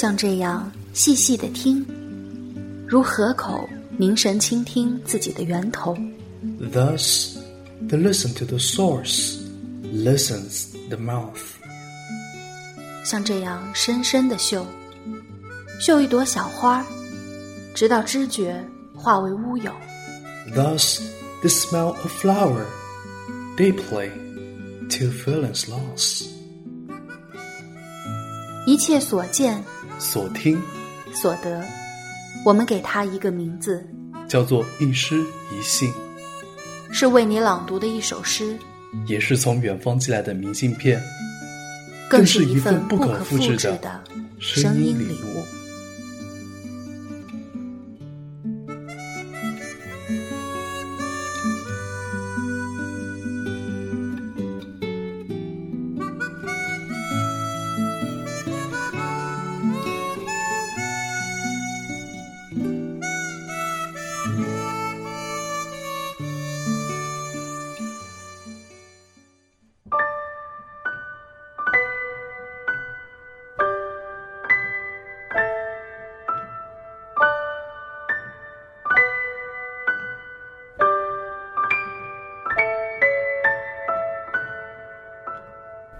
像这样细细的听，如河口凝神倾听自己的源头。Thus, the listen to the source, listens the mouth. 像这样深深的嗅，嗅一朵小花，直到知觉化为乌有。Thus, the smell of flower, deeply, till feelings lost. 一切所见、所听、所得，我们给它一个名字，叫做一诗一信，是为你朗读的一首诗，也是从远方寄来的明信片，更是一份不可复制的声音礼物。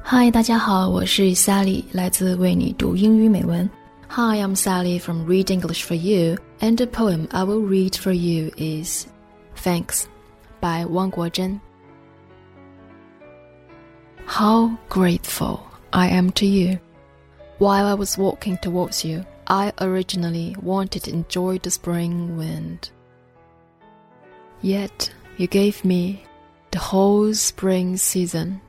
嗨，大家好，我是 Sally，来自为你读英语美文。Hi, I'm Sally from Read English for You, and the poem I will read for you is Thanks by Wang Guozhen. How grateful I am to you. While I was walking towards you, I originally wanted to enjoy the spring wind. Yet you gave me the whole spring season.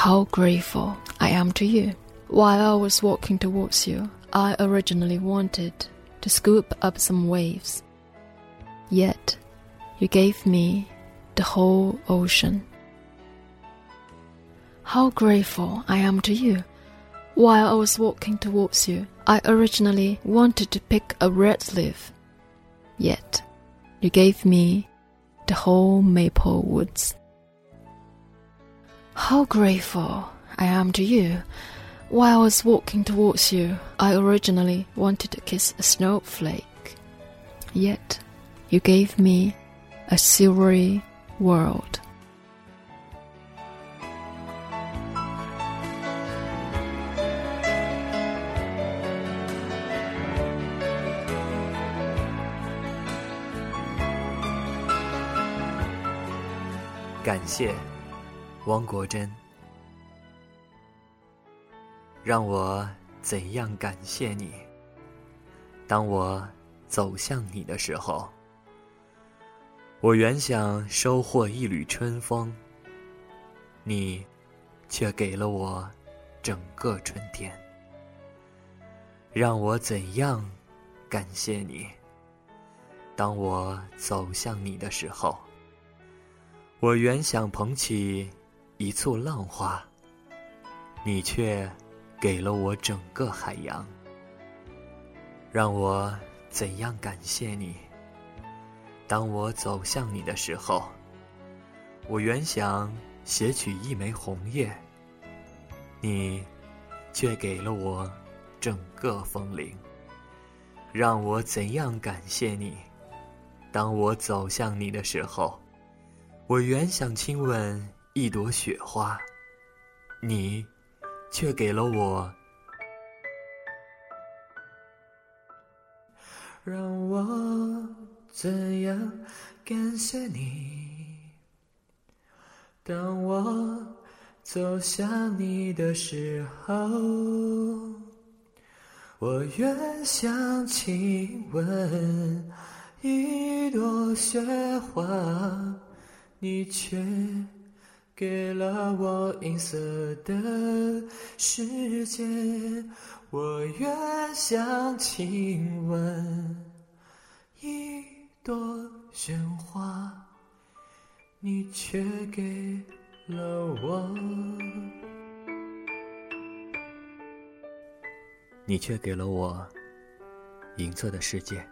how grateful I am to you. While I was walking towards you, I originally wanted to scoop up some waves. Yet, you gave me the whole ocean. How grateful I am to you. While I was walking towards you, I originally wanted to pick a red leaf. Yet, you gave me the whole maple woods. How grateful I am to you. While I was walking towards you, I originally wanted to kiss a snowflake. Yet, you gave me a silvery world. 汪国真，让我怎样感谢你？当我走向你的时候，我原想收获一缕春风，你却给了我整个春天。让我怎样感谢你？当我走向你的时候，我原想捧起。一簇浪花，你却给了我整个海洋。让我怎样感谢你？当我走向你的时候，我原想携取一枚红叶，你却给了我整个风铃。让我怎样感谢你？当我走向你的时候，我原想亲吻。一朵雪花，你却给了我。让我怎样感谢你？当我走向你的时候，我愿想亲吻一朵雪花，你却。给了我银色的世界，我愿想亲吻一朵鲜花，你却给了我，你却给了我银色的世界。